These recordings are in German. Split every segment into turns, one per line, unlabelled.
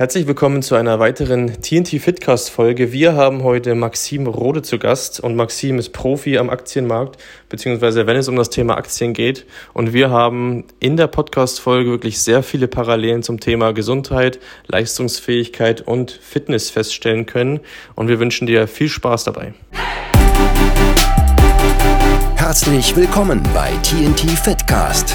Herzlich willkommen zu einer weiteren TNT Fitcast Folge. Wir haben heute Maxim Rode zu Gast und Maxim ist Profi am Aktienmarkt, beziehungsweise wenn es um das Thema Aktien geht. Und wir haben in der Podcast Folge wirklich sehr viele Parallelen zum Thema Gesundheit, Leistungsfähigkeit und Fitness feststellen können. Und wir wünschen dir viel Spaß dabei.
Herzlich willkommen bei TNT Fitcast,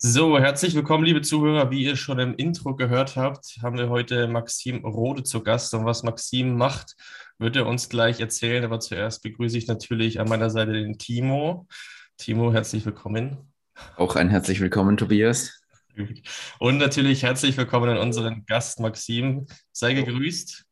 So, herzlich willkommen, liebe Zuhörer. Wie ihr schon im Intro gehört habt, haben wir heute Maxim Rode zu Gast. Und was Maxim macht, wird er uns gleich erzählen. Aber zuerst begrüße ich natürlich an meiner Seite den Timo. Timo, herzlich willkommen.
Auch ein herzlich willkommen, Tobias.
Und natürlich herzlich willkommen an unseren Gast Maxim. Sei gegrüßt.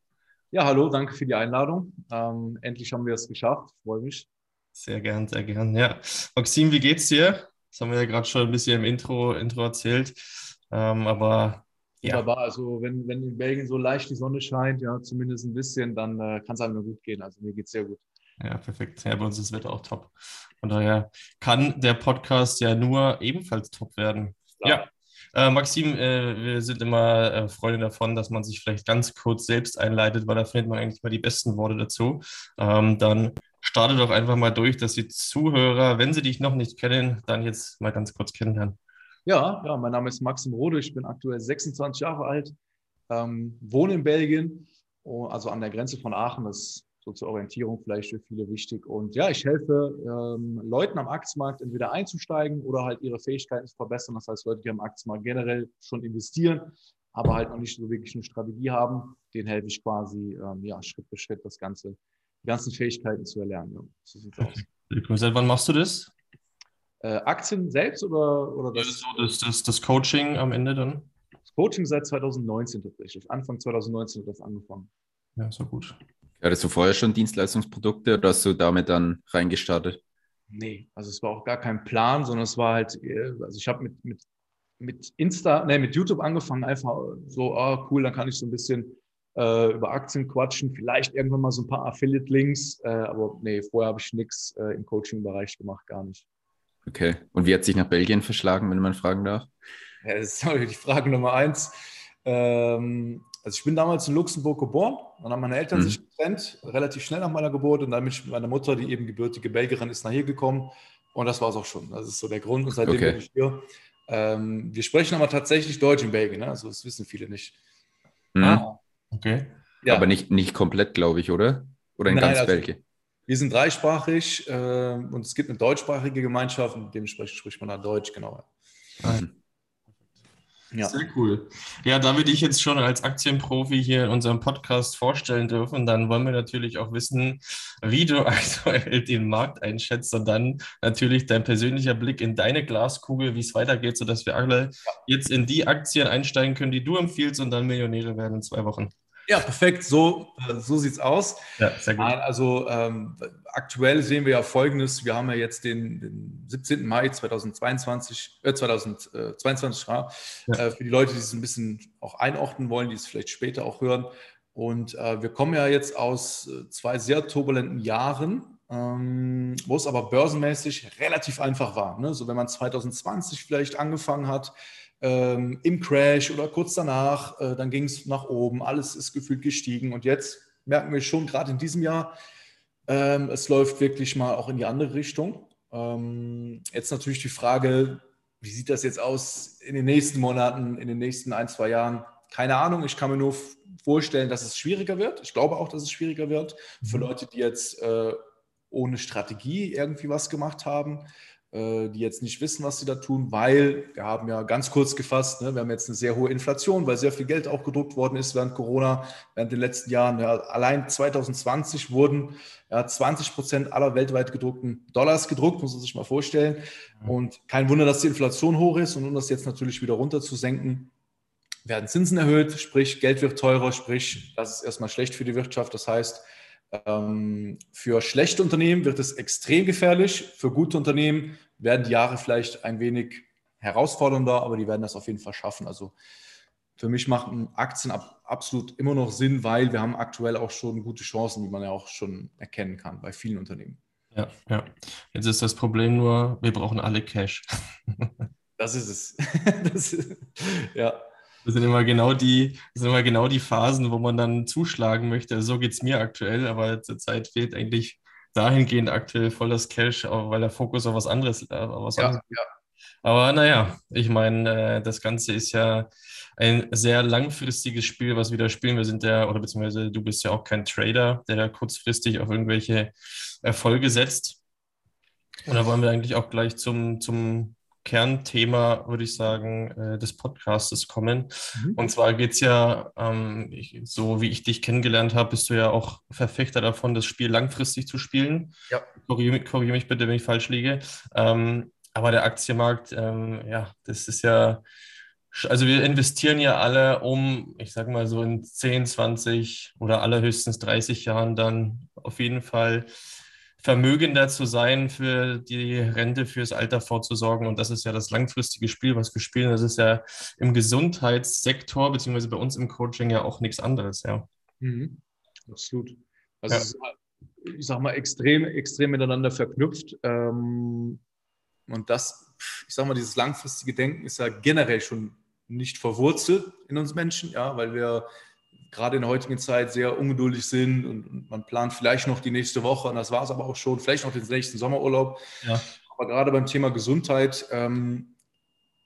Ja, hallo, danke für die Einladung. Ähm, endlich haben wir es geschafft. Freue mich.
Sehr gern, sehr gern. Ja, Maxim, wie geht's dir? Das haben wir ja gerade schon ein bisschen im Intro, Intro erzählt. Ähm, aber
ja. Wunderbar. Also wenn, wenn in Belgien so leicht die Sonne scheint, ja, zumindest ein bisschen, dann äh, kann es einem nur gut gehen. Also mir geht es sehr gut.
Ja, perfekt. Ja, bei uns ist das Wetter auch top. Von daher kann der Podcast ja nur ebenfalls top werden. Klar. Ja. Äh, Maxim, äh, wir sind immer äh, Freunde davon, dass man sich vielleicht ganz kurz selbst einleitet, weil da findet man eigentlich mal die besten Worte dazu. Ähm, dann starte doch einfach mal durch, dass die Zuhörer, wenn sie dich noch nicht kennen, dann jetzt mal ganz kurz kennenlernen.
Ja, ja mein Name ist Maxim Rode, ich bin aktuell 26 Jahre alt, ähm, wohne in Belgien, oh, also an der Grenze von Aachen, das ist so zur Orientierung vielleicht für viele wichtig. Und ja, ich helfe ähm, Leuten am Aktienmarkt entweder einzusteigen oder halt ihre Fähigkeiten zu verbessern. Das heißt, Leute, die am Aktienmarkt generell schon investieren, aber halt noch nicht so wirklich eine Strategie haben, denen helfe ich quasi ähm, ja, Schritt für Schritt das Ganze die ganzen Fähigkeiten zu erlernen. Ja. So sieht's
aus. Seit wann machst du das?
Äh, Aktien selbst oder, oder
das? Ja, das, das, das Coaching am Ende dann?
Das Coaching seit 2019 tatsächlich. Anfang 2019 hat das angefangen.
Ja, so gut.
Hattest du vorher schon Dienstleistungsprodukte oder hast du damit dann reingestartet?
Nee, also es war auch gar kein Plan, sondern es war halt, äh, also ich habe mit, mit, mit Insta, nee, mit YouTube angefangen, einfach so, ah, cool, dann kann ich so ein bisschen äh, über Aktien quatschen, vielleicht irgendwann mal so ein paar Affiliate-Links, äh, aber nee, vorher habe ich nichts äh, im Coaching-Bereich gemacht, gar nicht.
Okay, und wie hat sich nach Belgien verschlagen, wenn man fragen darf?
Ja, das ist die Frage Nummer eins. Ähm, also ich bin damals in Luxemburg geboren, dann haben meine Eltern mhm. sich getrennt, relativ schnell nach meiner Geburt und dann bin ich mit meiner Mutter, die eben gebürtige Belgierin ist, nach hier gekommen und das war es auch schon. Das ist so der Grund und seitdem okay. bin ich hier. Ähm, wir sprechen aber tatsächlich Deutsch in Belgien, ne? also das wissen viele nicht.
Mhm. Ah, Okay. Ja. Aber nicht, nicht komplett, glaube ich, oder? Oder in Nein, ganz also, Belgien?
Wir sind dreisprachig äh, und es gibt eine deutschsprachige Gemeinschaft und dementsprechend spricht man da Deutsch, genau. Mhm.
Ja. Sehr cool. Ja, da wir dich jetzt schon als Aktienprofi hier in unserem Podcast vorstellen dürfen, dann wollen wir natürlich auch wissen, wie du aktuell den Markt einschätzt und dann natürlich dein persönlicher Blick in deine Glaskugel, wie es weitergeht, sodass wir alle jetzt in die Aktien einsteigen können, die du empfiehlst und dann Millionäre werden in zwei Wochen.
Ja, perfekt. So, äh, so sieht es aus. Ja, sehr gut. Also ähm, aktuell sehen wir ja Folgendes. Wir haben ja jetzt den, den 17. Mai 2022, äh, 2022, ja, äh, für die Leute, die es ein bisschen auch einordnen wollen, die es vielleicht später auch hören. Und äh, wir kommen ja jetzt aus äh, zwei sehr turbulenten Jahren, ähm, wo es aber börsenmäßig relativ einfach war. Ne? So wenn man 2020 vielleicht angefangen hat, ähm, im Crash oder kurz danach, äh, dann ging es nach oben, alles ist gefühlt gestiegen und jetzt merken wir schon gerade in diesem Jahr, ähm, es läuft wirklich mal auch in die andere Richtung. Ähm, jetzt natürlich die Frage, wie sieht das jetzt aus in den nächsten Monaten, in den nächsten ein, zwei Jahren? Keine Ahnung, ich kann mir nur vorstellen, dass es schwieriger wird. Ich glaube auch, dass es schwieriger wird für mhm. Leute, die jetzt äh, ohne Strategie irgendwie was gemacht haben. Äh, die jetzt nicht wissen, was sie da tun, weil wir haben ja ganz kurz gefasst, ne, wir haben jetzt eine sehr hohe Inflation, weil sehr viel Geld auch gedruckt worden ist während Corona, während den letzten Jahren. Ja, allein 2020 wurden ja, 20 Prozent aller weltweit gedruckten Dollars gedruckt, muss man sich mal vorstellen. Und kein Wunder, dass die Inflation hoch ist und um das jetzt natürlich wieder runter zu senken, werden Zinsen erhöht, sprich Geld wird teurer, sprich das ist erstmal schlecht für die Wirtschaft. Das heißt, Ähm, für schlechte Unternehmen wird es extrem gefährlich. Für gute Unternehmen werden die Jahre vielleicht ein wenig herausfordernder, aber die werden das auf jeden Fall schaffen. Also für mich machen Aktien ab, absolut immer noch Sinn, weil wir haben aktuell auch schon gute Chancen, die man ja auch schon erkennen kann bei vielen Unternehmen.
Ja, ja. Jetzt ist das Problem nur, wir brauchen alle Cash.
das ist es. das ist, ja.
Das sind immer genau die, sind immer genau die Phasen, wo man dann zuschlagen möchte. Also so geht es mir aktuell, aber zurzeit fehlt eigentlich dahingehend aktuell voll das Cash, weil der Fokus auf was anderes, äh, auf was ja, anderes. Ja. Aber naja, ich meine, äh, das Ganze ist ja ein sehr langfristiges Spiel, was wir da spielen. Wir sind ja, oder beziehungsweise du bist ja auch kein Trader, der kurzfristig auf irgendwelche Erfolge setzt. Und da wollen wir eigentlich auch gleich zum, zum Kernthema, würde ich sagen, äh, des Podcastes kommen. Mhm. Und zwar geht es ja, ähm, ich, so wie ich dich kennengelernt habe, bist du ja auch Verfechter davon, das Spiel langfristig zu spielen. Ja. Korrigiere korrigier mich bitte, wenn ich falsch liege. Ähm, aber der Aktienmarkt, ähm, ja, das ist ja also wir investieren ja alle, um, ich sage mal so in 10, 20 oder allerhöchstens 30 Jahren dann auf jeden Fall vermögender zu sein, für die Rente, fürs Alter vorzusorgen. Und das ist ja das langfristige Spiel, was wir spielen. Das ist ja im Gesundheitssektor, beziehungsweise bei uns im Coaching ja auch nichts anderes, ja.
Mhm. Absolut. Also ja. ist, ich sag mal, extrem, extrem miteinander verknüpft. Ähm, und das, ich sag mal, dieses langfristige Denken ist ja generell schon nicht verwurzelt in uns Menschen, ja, weil wir gerade in der heutigen Zeit sehr ungeduldig sind und, man plant vielleicht noch die nächste Woche und das war es aber auch schon, vielleicht noch den nächsten Sommerurlaub. Ja. Aber gerade beim Thema Gesundheit ähm,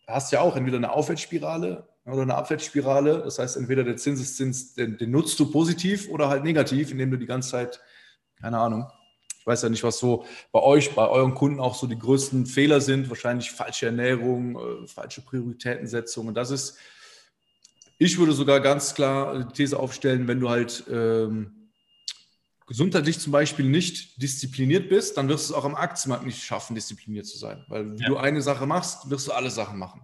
hast du ja auch entweder eine Aufwärtsspirale oder eine Abwärtsspirale. Das heißt, entweder der Zinseszins, den, den nutzt du positiv oder halt negativ, indem du die ganze Zeit, keine Ahnung, ich weiß ja nicht, was so bei euch, bei euren Kunden auch so die größten Fehler sind. Wahrscheinlich falsche Ernährung, äh, falsche Prioritätensetzung. Und das ist, ich würde sogar ganz klar die These aufstellen, wenn du halt ähm, gesundheitlich zum Beispiel nicht diszipliniert bist, dann wirst du es auch am Aktienmarkt nicht schaffen, diszipliniert zu sein. Weil wie ja. du eine Sache machst, wirst du alle Sachen machen.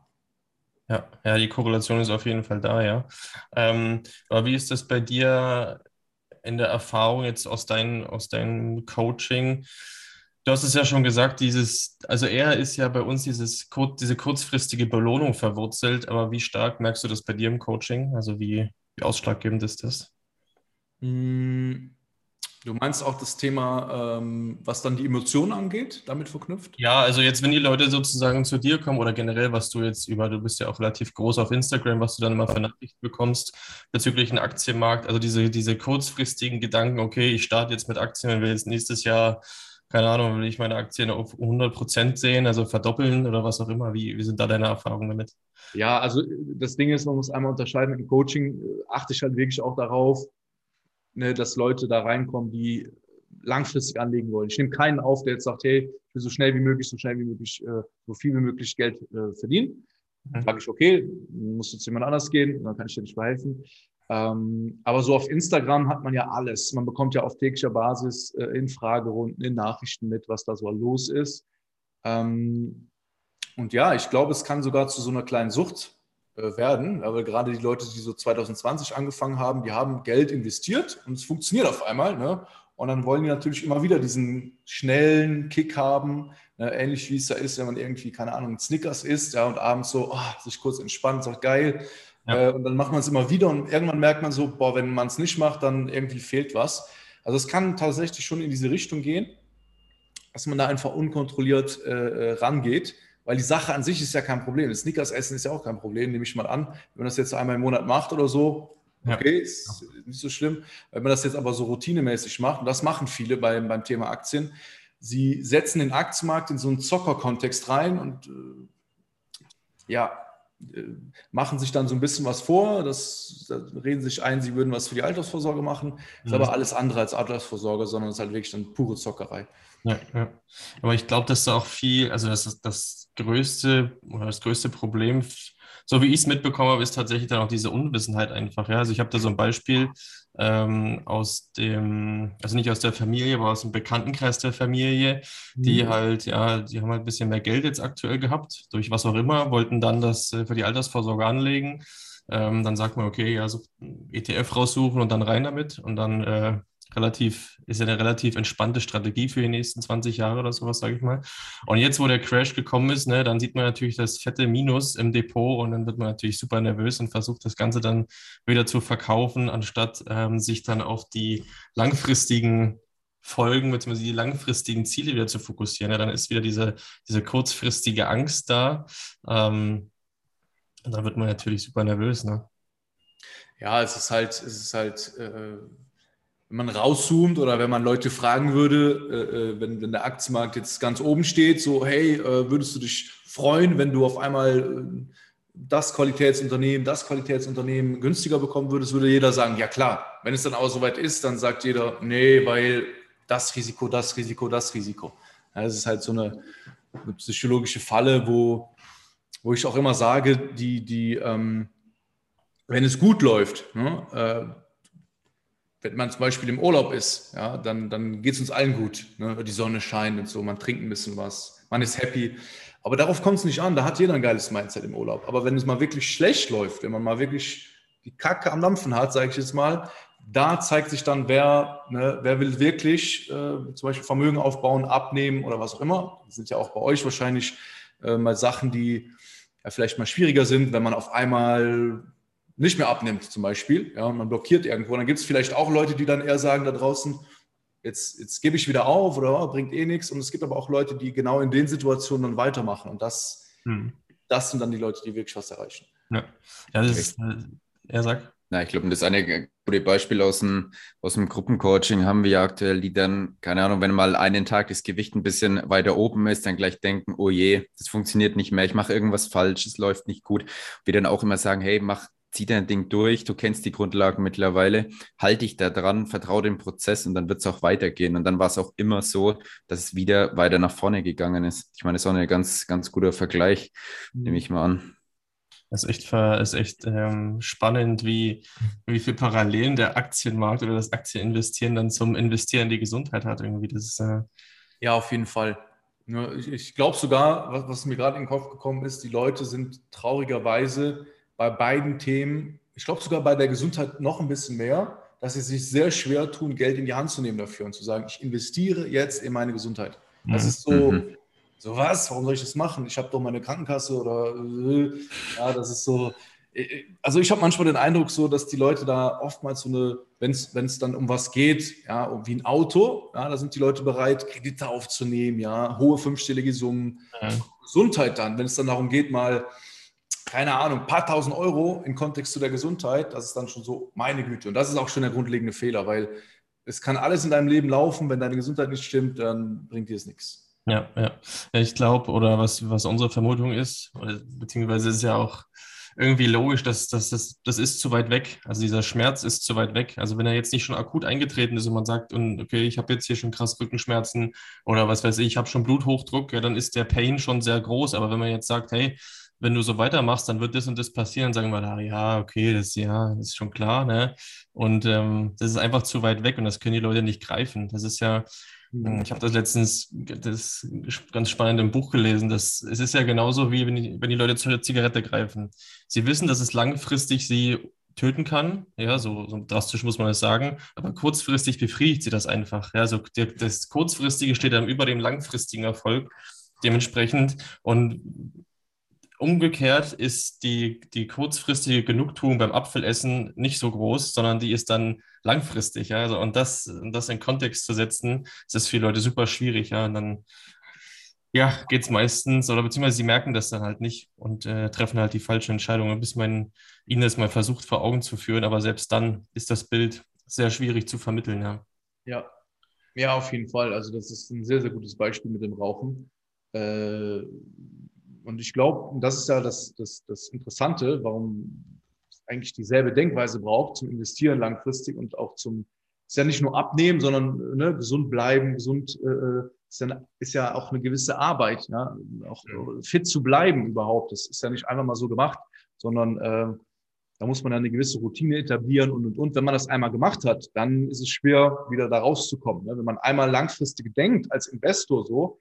Ja, ja, die Korrelation ist auf jeden Fall da, ja. Ähm, aber wie ist das bei dir in der Erfahrung jetzt aus, dein, aus deinem Coaching? Du hast es ja schon gesagt, dieses, also er ist ja bei uns dieses, diese kurzfristige Belohnung verwurzelt, aber wie stark merkst du das bei dir im Coaching? Also wie, wie ausschlaggebend ist das?
Hm, Du meinst auch das Thema, ähm, was dann die Emotionen angeht, damit verknüpft?
Ja, also jetzt, wenn die Leute sozusagen zu dir kommen oder generell, was du jetzt über, du bist ja auch relativ groß auf Instagram, was du dann immer für Nachrichten bekommst bezüglich einem Aktienmarkt, also diese, diese kurzfristigen Gedanken, okay, ich starte jetzt mit Aktien und will jetzt nächstes Jahr, keine Ahnung, will ich meine Aktien auf 100 Prozent sehen, also verdoppeln oder was auch immer. Wie, wie sind da deine Erfahrungen damit?
Ja, also das Ding ist, man muss einmal unterscheiden, im Coaching achte ich halt wirklich auch darauf, ne, dass Leute da reinkommen, die langfristig anlegen wollen. Ich nehme keinen auf, der jetzt sagt, hey, ich will so schnell wie möglich, so schnell wie möglich, äh, so viel wie möglich Geld äh, verdienen. Dann mhm. sage ich, okay, muss jetzt jemand anders gehen, dann kann ich dir nicht verhelfen. Ähm, aber so auf Instagram hat man ja alles. Man bekommt ja auf täglicher Basis äh, in Fragerunden, in Nachrichten mit, was da so los ist. Ähm, und ja, ich glaube, es kann sogar zu so einer kleinen Sucht äh, werden, aber gerade die Leute, die so 2020 angefangen haben, die haben Geld investiert und es funktioniert auf einmal. Ne? Und dann wollen die natürlich immer wieder diesen schnellen Kick haben, ne? ähnlich wie es da ist, wenn man irgendwie, keine Ahnung, Snickers isst ja, und abends so oh, sich kurz entspannt, sagt geil. Ja. Äh, und dann macht man es immer wieder und irgendwann merkt man so, boah, wenn man es nicht macht, dann irgendwie fehlt was. Also es kann tatsächlich schon in diese Richtung gehen, dass man da einfach unkontrolliert äh, äh rangeht weil die Sache an sich ist ja kein Problem. Das Snickers essen ist ja auch kein Problem, nehme ich mal an. Wenn man das jetzt einmal im Monat macht oder so, okay, ja. ist nicht so schlimm. Wenn man das jetzt aber so routinemäßig macht, und das machen viele beim, beim Thema Aktien, sie setzen den Aktienmarkt in so einen Zocker-Kontext rein und äh, ja, machen sich dann so ein bisschen was vor, das, da reden sich ein, sie würden was für die Altersvorsorge machen, ist mhm. aber alles andere als Altersvorsorge, sondern es ist halt wirklich dann pure Zockerei.
Ja, ja. Aber ich glaube, dass da auch viel, also das ist das größte oder das größte Problem, so wie ich es mitbekommen habe, ist tatsächlich dann auch diese Unwissenheit einfach. Ja? Also ich habe da so ein Beispiel ähm, aus dem, also nicht aus der Familie, aber aus dem Bekanntenkreis der Familie, die mhm. halt, ja, die haben halt ein bisschen mehr Geld jetzt aktuell gehabt, durch was auch immer, wollten dann das äh, für die Altersvorsorge anlegen. Ähm, dann sagt man, okay, ja, so ETF raussuchen und dann rein damit. Und dann äh, relativ, ist ja eine relativ entspannte Strategie für die nächsten 20 Jahre oder sowas, sage ich mal. Und jetzt, wo der Crash gekommen ist, ne, dann sieht man natürlich das fette Minus im Depot und dann wird man natürlich super nervös und versucht das Ganze dann wieder zu verkaufen, anstatt ähm, sich dann auf die langfristigen Folgen bzw. die langfristigen Ziele wieder zu fokussieren. Ja, dann ist wieder diese, diese kurzfristige Angst da. Ähm, und dann wird man natürlich super nervös. Ne?
Ja, es ist halt, es ist halt, äh, wenn man rauszoomt oder wenn man Leute fragen würde, äh, äh, wenn, wenn der Aktienmarkt jetzt ganz oben steht, so, hey, äh, würdest du dich freuen, wenn du auf einmal äh, das Qualitätsunternehmen, das Qualitätsunternehmen günstiger bekommen würdest, würde jeder sagen, ja klar. Wenn es dann aber soweit ist, dann sagt jeder, nee, weil das Risiko, das Risiko, das Risiko. Ja, das ist halt so eine, eine, psychologische Falle, wo, wo ich auch immer sage, die, die, ähm, wenn es gut läuft, ne, äh, wenn man zum Beispiel im Urlaub ist, ja, dann, dann geht es uns allen gut. Ne? Die Sonne scheint und so, man trinkt ein bisschen was, man ist happy. Aber darauf kommt es nicht an, da hat jeder ein geiles Mindset im Urlaub. Aber wenn es mal wirklich schlecht läuft, wenn man mal wirklich die Kacke am Dampfen hat, sage ich jetzt mal, da zeigt sich dann, wer, ne, wer will wirklich äh, zum Beispiel Vermögen aufbauen, abnehmen oder was auch immer. Das sind ja auch bei euch wahrscheinlich äh, mal Sachen, die ja, vielleicht mal schwieriger sind, wenn man auf einmal nicht mehr abnimmt zum Beispiel, ja, und man blockiert irgendwo. Dann gibt es vielleicht auch Leute, die dann eher sagen da draußen, jetzt, jetzt gebe ich wieder auf oder oh, bringt eh nichts. Und es gibt aber auch Leute, die genau in den Situationen dann weitermachen. Und das, hm. das sind dann die Leute, die wirklich was erreichen.
Ja, ja das ist, äh, er sagt.
Na, ich glaube, das eine gute Beispiel aus dem, aus dem Gruppencoaching haben wir ja aktuell, die dann, keine Ahnung, wenn mal einen Tag das Gewicht ein bisschen weiter oben ist, dann gleich denken, oh je, das funktioniert nicht mehr, ich mache irgendwas falsch, es läuft nicht gut. Wir dann auch immer sagen, hey, mach, zieh dein Ding durch, du kennst die Grundlagen mittlerweile, halte dich da dran, vertraue dem Prozess und dann wird es auch weitergehen. Und dann war es auch immer so, dass es wieder weiter nach vorne gegangen ist. Ich meine, das ist auch ein ganz, ganz guter Vergleich, mhm. nehme ich mal an.
Das ist echt, ist echt ähm, spannend, wie, wie viel Parallelen der Aktienmarkt oder das Aktieninvestieren dann zum Investieren in die Gesundheit hat. Irgendwie. Das ist, äh
ja, auf jeden Fall. Ich, ich glaube sogar, was, was mir gerade in den Kopf gekommen ist, die Leute sind traurigerweise bei beiden Themen, ich glaube sogar bei der Gesundheit noch ein bisschen mehr, dass sie sich sehr schwer tun, Geld in die Hand zu nehmen dafür und zu sagen, ich investiere jetzt in meine Gesundheit. Das mhm. ist so, mhm. So was? Warum soll ich das machen? Ich habe doch meine Krankenkasse oder äh, ja, das ist so. Äh, also ich habe manchmal den Eindruck so, dass die Leute da oftmals so eine, wenn es dann um was geht, ja, wie ein Auto, ja, da sind die Leute bereit, Kredite aufzunehmen, ja, hohe fünfstellige Summen. Ja. Gesundheit dann, wenn es dann darum geht, mal, keine Ahnung, paar tausend Euro im Kontext zu der Gesundheit, das ist dann schon so meine Güte. Und das ist auch schon der grundlegende Fehler, weil es kann alles in deinem Leben laufen, wenn deine Gesundheit nicht stimmt, dann bringt dir es nichts.
Ja, ja. Ich glaube, oder was, was unsere Vermutung ist, beziehungsweise ist ja auch irgendwie logisch, dass, dass das, das ist zu weit weg. Also dieser Schmerz ist zu weit weg. Also wenn er jetzt nicht schon akut eingetreten ist und man sagt, okay, ich habe jetzt hier schon krass Rückenschmerzen oder was weiß ich, ich habe schon Bluthochdruck, ja, dann ist der Pain schon sehr groß. Aber wenn man jetzt sagt, hey, wenn du so weitermachst, dann wird das und das passieren, sagen wir da, ja, okay, das, ja, das ist schon klar, ne? Und ähm, das ist einfach zu weit weg und das können die Leute nicht greifen. Das ist ja, hm, ich habe das letztens das ganz spannend im Buch gelesen. Dass, es ist ja genauso wie wenn die, wenn die Leute zur Zigarette greifen. Sie wissen, dass es langfristig sie töten kann. Ja, so, so drastisch muss man es sagen. Aber kurzfristig befriedigt sie das einfach. Ja, so der, das Kurzfristige steht dann über dem langfristigen Erfolg dementsprechend. Und Umgekehrt ist die, die kurzfristige Genugtuung beim Apfelessen nicht so groß, sondern die ist dann langfristig. Ja? Also, und das, das in Kontext zu setzen, das ist für Leute super schwierig. Ja? Und dann ja, geht es meistens, oder beziehungsweise sie merken das dann halt nicht und äh, treffen halt die falsche Entscheidung, bis man ihnen das mal versucht vor Augen zu führen. Aber selbst dann ist das Bild sehr schwierig zu vermitteln. Ja,
ja. ja auf jeden Fall. Also das ist ein sehr, sehr gutes Beispiel mit dem Rauchen. Äh, und ich glaube, das ist ja das, das, das Interessante, warum es eigentlich dieselbe Denkweise braucht zum Investieren langfristig und auch zum, ist ja nicht nur abnehmen, sondern ne, gesund bleiben, gesund äh, äh ist, ja, ist ja auch eine gewisse Arbeit, ja, auch ja. fit zu bleiben überhaupt. Das ist ja nicht einfach mal so gemacht, sondern äh, da muss man ja eine gewisse Routine etablieren und, und, und. Wenn man das einmal gemacht hat, dann ist es schwer, wieder da rauszukommen. Ne? Wenn man einmal langfristig denkt als Investor so,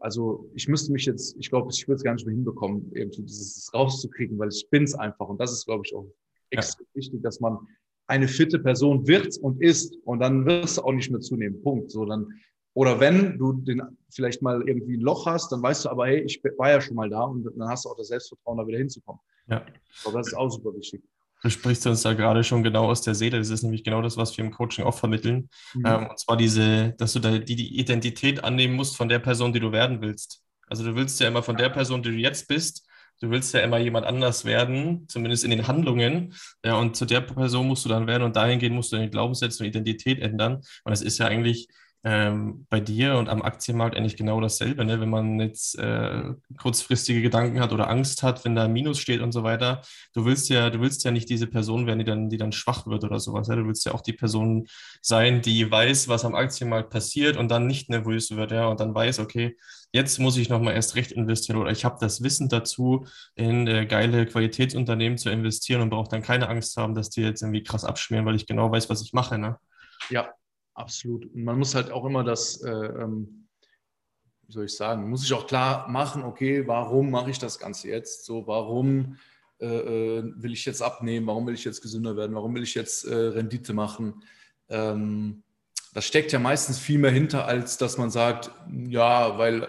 also ich müsste mich jetzt, ich glaube, ich würde es gar nicht mehr hinbekommen, irgendwie dieses rauszukriegen, weil ich bin es einfach. Und das ist, glaube ich, auch extrem ja. wichtig, dass man eine fitte Person wird und ist und dann wirst du auch nicht mehr zunehmen. Punkt. So dann oder wenn du den vielleicht mal irgendwie ein Loch hast, dann weißt du aber, hey, ich war ja schon mal da und dann hast du auch das Selbstvertrauen, da wieder hinzukommen. Ja. Aber das ist auch super wichtig.
Du sprichst uns da gerade schon genau aus der Seele. Das ist nämlich genau das, was wir im Coaching auch vermitteln. Mhm. Ähm, und zwar diese, dass du da die, die Identität annehmen musst von der Person, die du werden willst. Also du willst ja immer von der Person, die du jetzt bist, du willst ja immer jemand anders werden, zumindest in den Handlungen. Ja, und zu der Person musst du dann werden und dahingehend musst du deine Glaubenssätze und Identität ändern. Und das ist ja eigentlich ähm, bei dir und am Aktienmarkt eigentlich genau dasselbe. Ne? Wenn man jetzt äh, kurzfristige Gedanken hat oder Angst hat, wenn da ein Minus steht und so weiter, du willst ja, du willst ja nicht diese Person werden, die dann, die dann schwach wird oder sowas. Ja? Du willst ja auch die Person sein, die weiß, was am Aktienmarkt passiert und dann nicht nervös wird, ja, und dann weiß, okay, jetzt muss ich nochmal erst recht investieren oder ich habe das Wissen dazu, in äh, geile Qualitätsunternehmen zu investieren und brauche dann keine Angst haben, dass die jetzt irgendwie krass abschmieren, weil ich genau weiß, was ich mache. Ne?
Ja, Absolut. Und man muss halt auch immer das, äh, ähm, wie soll ich sagen, muss ich auch klar machen, okay, warum mache ich das Ganze jetzt? So, warum äh, äh, will ich jetzt abnehmen? Warum will ich jetzt gesünder werden? Warum will ich jetzt äh, Rendite machen? Ähm, das steckt ja meistens viel mehr hinter, als dass man sagt, ja, weil,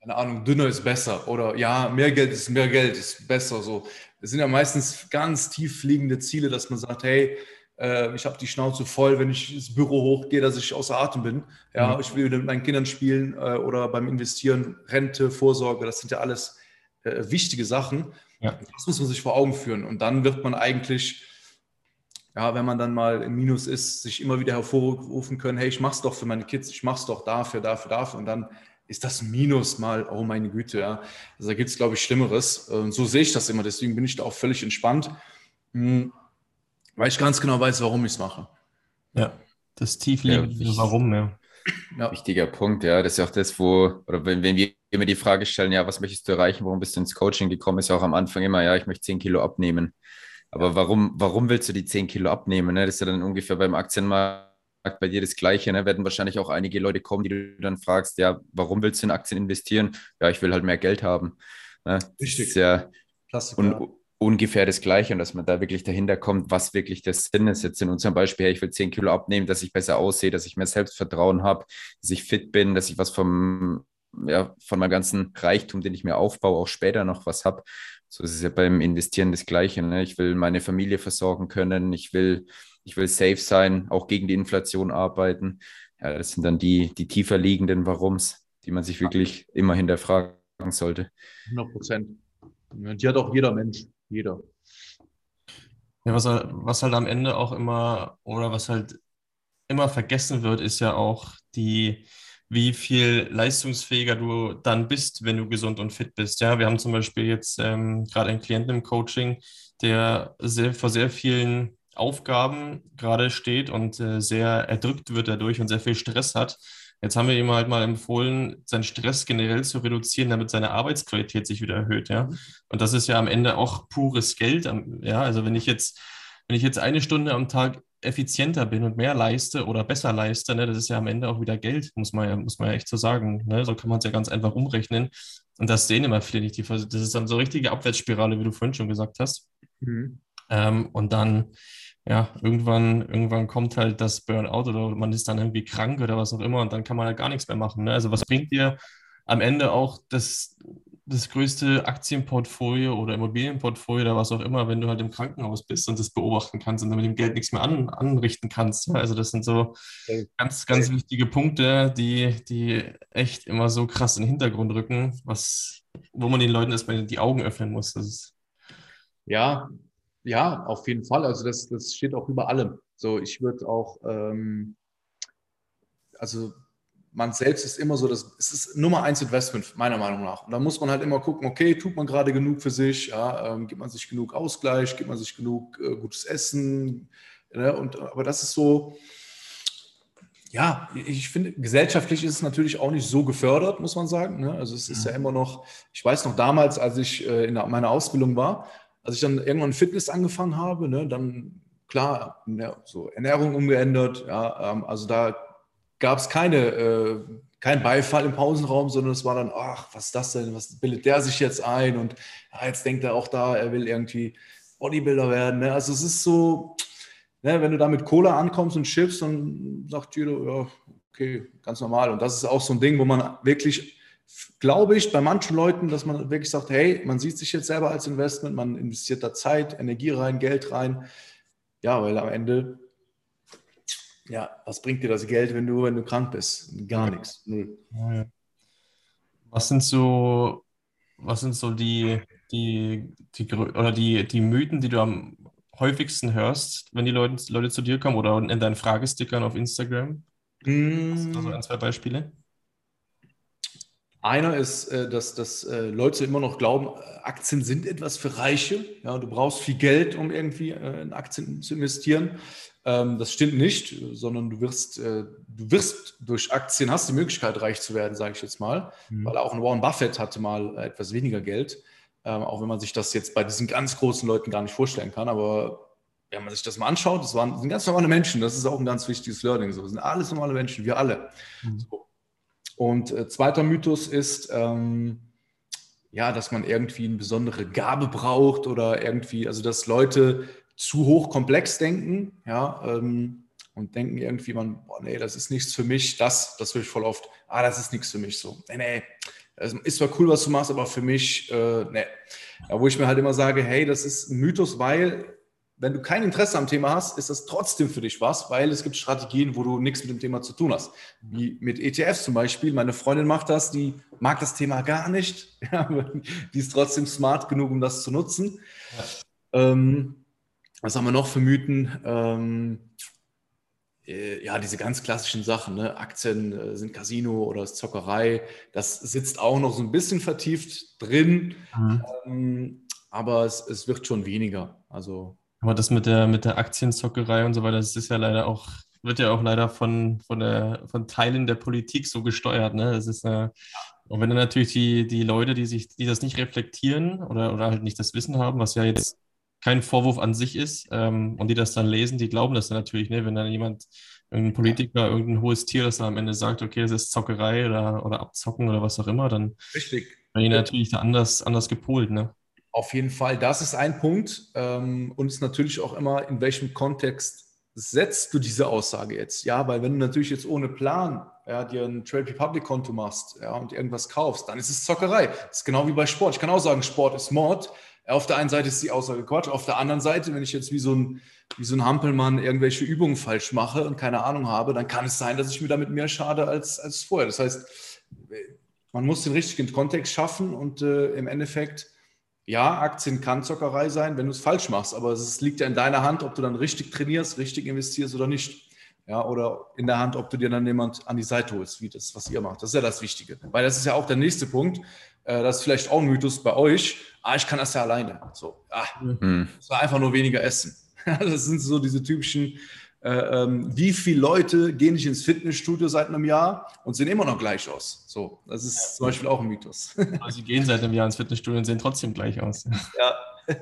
keine Ahnung, dünner ist besser oder ja, mehr Geld ist mehr Geld, ist besser. So. Es sind ja meistens ganz tief liegende Ziele, dass man sagt, hey, äh, ich habe die Schnauze voll, wenn ich ins Büro hochgehe, dass ich außer Atem bin. Ja, mhm. ich will mit meinen Kindern spielen äh, oder beim Investieren, Rente, Vorsorge, das sind ja alles äh, wichtige Sachen. Ja. Das muss man sich vor Augen führen. Und dann wird man eigentlich, ja, wenn man dann mal im Minus ist, sich immer wieder hervorrufen können, hey, ich mach's doch für meine Kids, ich mach's doch dafür, dafür, dafür. Und dann ist das Minus mal, oh meine Güte, ja. Also da gibt es, glaube ich, Schlimmeres. Und so sehe ich das immer. Deswegen bin ich da auch völlig entspannt. Hm weil ich ganz genau weiß, warum ich es mache.
Ja, das tiefliegende ja, Warum, ja.
ja. Wichtiger Punkt, ja. Das ist ja auch das, wo, oder wenn, wenn wir immer die Frage stellen, ja, was möchtest du erreichen, warum bist du ins Coaching gekommen, ist ja auch am Anfang immer, ja, ich möchte 10 Kilo abnehmen. Aber warum, warum willst du die 10 Kilo abnehmen? Ne? Das ist ja dann ungefähr beim Aktienmarkt bei dir das Gleiche. Ne? Werden wahrscheinlich auch einige Leute kommen, die du dann fragst, ja, warum willst du in Aktien investieren? Ja, ich will halt mehr Geld haben. Ne? Richtig. Das ist ja, Klassiker. Und, ungefähr das Gleiche und dass man da wirklich dahinter kommt, was wirklich der Sinn ist. Jetzt in unserem Beispiel, ich will 10 Kilo abnehmen, dass ich besser aussehe, dass ich mehr Selbstvertrauen habe, dass ich fit bin, dass ich was vom, ja, von meinem ganzen Reichtum, den ich mir aufbaue, auch später noch was habe. So ist es ja beim Investieren das Gleiche. Ne? Ich will meine Familie versorgen können, ich will, ich will safe sein, auch gegen die Inflation arbeiten. Ja, das sind dann die, die tiefer liegenden Warums, die man sich wirklich immer hinterfragen sollte.
100 Prozent. Die hat auch jeder Mensch jeder.
Ja, was, was halt am Ende auch immer, oder was halt immer vergessen wird, ist ja auch die, wie viel leistungsfähiger du dann bist, wenn du gesund und fit bist. Ja, wir haben zum Beispiel jetzt ähm, gerade einen Klienten im Coaching, der sehr, vor sehr vielen Aufgaben gerade steht und äh, sehr erdrückt wird dadurch und sehr viel Stress hat. Jetzt haben wir ihm halt mal empfohlen, seinen Stress generell zu reduzieren, damit seine Arbeitsqualität sich wieder erhöht, ja. Und das ist ja am Ende auch pures Geld, ja. Also wenn ich jetzt, wenn ich jetzt eine Stunde am Tag effizienter bin und mehr leiste oder besser leiste, ne, das ist ja am Ende auch wieder Geld, muss man ja, muss man ja echt so sagen. Ne? So kann man es ja ganz einfach umrechnen. Und das sehen immer viele nicht. das ist dann so eine richtige Abwärtsspirale, wie du vorhin schon gesagt hast. Mhm. Ähm, und dann ja, irgendwann, irgendwann kommt halt das Burnout oder man ist dann irgendwie krank oder was auch immer und dann kann man halt gar nichts mehr machen. Ne? Also was bringt dir am Ende auch das, das größte Aktienportfolio oder Immobilienportfolio oder was auch immer, wenn du halt im Krankenhaus bist und das beobachten kannst und dann mit dem Geld nichts mehr an, anrichten kannst. Ja? Also das sind so ganz, ganz wichtige Punkte, die, die echt immer so krass in den Hintergrund rücken, was, wo man den Leuten erstmal die Augen öffnen muss. Das ist
ja, ja, auf jeden Fall. Also das, das steht auch über allem. So, ich würde auch, ähm, also man selbst ist immer so, das, es ist Nummer eins Investment, meiner Meinung nach. Und da muss man halt immer gucken, okay, tut man gerade genug für sich, ja, ähm, gibt man sich genug Ausgleich, gibt man sich genug äh, gutes Essen. Ne? Und, aber das ist so, ja, ich finde, gesellschaftlich ist es natürlich auch nicht so gefördert, muss man sagen. Ne? Also es ist ja mhm. immer noch, ich weiß noch damals, als ich äh, in meiner Ausbildung war, als ich dann irgendwann Fitness angefangen habe, ne, dann klar, ja, so Ernährung umgeändert, ja, ähm, also da gab es keine, äh, kein Beifall im Pausenraum, sondern es war dann, ach, was ist das denn, was bildet der sich jetzt ein und ja, jetzt denkt er auch da, er will irgendwie Bodybuilder werden, ne? also es ist so, ne, wenn du da mit Cola ankommst und Chips, dann sagt jeder, ja, okay, ganz normal. Und das ist auch so ein Ding, wo man wirklich, glaube ich, bei manchen Leuten, dass man wirklich sagt, hey, man sieht sich jetzt selber als Investment, man investiert da Zeit, Energie rein, Geld rein. Ja, weil am Ende, ja, was bringt dir das Geld, wenn du, wenn du krank bist? Gar nichts. Null.
Was sind so, was sind so die, die, die, oder die, die Mythen, die du am häufigsten hörst, wenn die Leute, Leute zu dir kommen oder in deinen Fragestickern auf Instagram? Mm. Also ein, zwei Beispiele.
Einer ist, äh, dass, dass äh, Leute immer noch glauben, Aktien sind etwas für Reiche. Ja, du brauchst viel Geld, um irgendwie äh, in Aktien zu investieren. Ähm, das stimmt nicht, sondern du wirst, du wirst durch Aktien hast die Möglichkeit, reich zu werden, sage ich jetzt mal. Mhm. Weil auch ein Warren Buffett hatte mal etwas weniger Geld. Ähm, auch wenn man sich das jetzt bei diesen ganz großen Leuten gar nicht vorstellen kann. Aber wenn man sich das mal anschaut, das waren, sind ganz normale Menschen. Das ist auch ein ganz wichtiges Learning. So, das sind alles normale Menschen, wir alle. Mhm. So. Und äh, zweiter Mythos ist, ähm, ja, dass man irgendwie eine besondere Gabe braucht oder irgendwie, also dass Leute zu hoch komplex denken, ja, ähm, und denken irgendwie, man, boah, nee, das ist nichts für mich, das, das höre ich voll oft, ah, das ist nichts für mich, so, nee, nee, es ist zwar cool, was du machst, aber für mich, äh, nee. Ja, wo ich mir halt immer sage, hey, das ist ein Mythos, weil wenn du kein Interesse am Thema hast, ist das trotzdem für dich was, weil es gibt Strategien, wo du nichts mit dem Thema zu tun hast. Wie mit ETFs zum Beispiel. Meine Freundin macht das, die mag das Thema gar nicht. Ja, die ist trotzdem smart genug, um das zu nutzen. Ja. Ähm, was haben wir noch für Mythen? Ähm, äh, ja, diese ganz klassischen Sachen, ne? Aktien äh, sind Casino oder ist Zockerei, das sitzt auch noch so ein bisschen vertieft drin, mhm. ähm, aber es, es wird schon weniger. Also
aber das mit der, mit der Aktienzockerei und so weiter, das ist ja leider auch, wird ja auch leider von, von, der, von Teilen der Politik so gesteuert. Ne? Das ist äh, und wenn dann natürlich die, die Leute, die sich, die das nicht reflektieren oder, oder halt nicht das Wissen haben, was ja jetzt kein Vorwurf an sich ist, ähm, und die das dann lesen, die glauben das dann natürlich, ne? wenn dann jemand, irgendein Politiker, irgendein hohes Tier, das dann am Ende sagt, okay, das ist Zockerei oder, oder Abzocken oder was auch immer, dann
Richtig.
werden die natürlich da anders, anders gepolt. Ne?
Auf jeden Fall, das ist ein Punkt. Ähm, und es ist natürlich auch immer, in welchem Kontext setzt du diese Aussage jetzt? Ja, weil wenn du natürlich jetzt ohne Plan ja, dir ein Trade Republic Konto machst ja, und irgendwas kaufst, dann ist es Zockerei. Das ist genau wie bei Sport. Ich kann auch sagen, Sport ist Mord. Auf der einen Seite ist die Aussage Quatsch, auf der anderen Seite, wenn ich jetzt wie so ein, wie so ein Hampelmann irgendwelche Übungen falsch mache und keine Ahnung habe, dann kann es sein, dass ich mir damit mehr schade als, als vorher. Das heißt, man muss den richtigen Kontext schaffen und äh, im Endeffekt ja, Aktien kann Zockerei sein, wenn du es falsch machst, aber es liegt ja in deiner Hand, ob du dann richtig trainierst, richtig investierst oder nicht. Ja, oder in der Hand, ob du dir dann jemand an die Seite holst, wie das, was ihr macht. Das ist ja das Wichtige. Weil das ist ja auch der nächste Punkt. Äh, das ist vielleicht auch ein Mythos bei euch. Ah, ich kann das ja alleine. So, ah, mhm. war einfach nur weniger essen. Das sind so diese typischen wie viele Leute gehen nicht ins Fitnessstudio seit einem Jahr und sehen immer noch gleich aus? So, das ist ja. zum Beispiel auch ein Mythos.
Aber sie gehen seit einem Jahr ins Fitnessstudio und sehen trotzdem gleich aus.
Ja.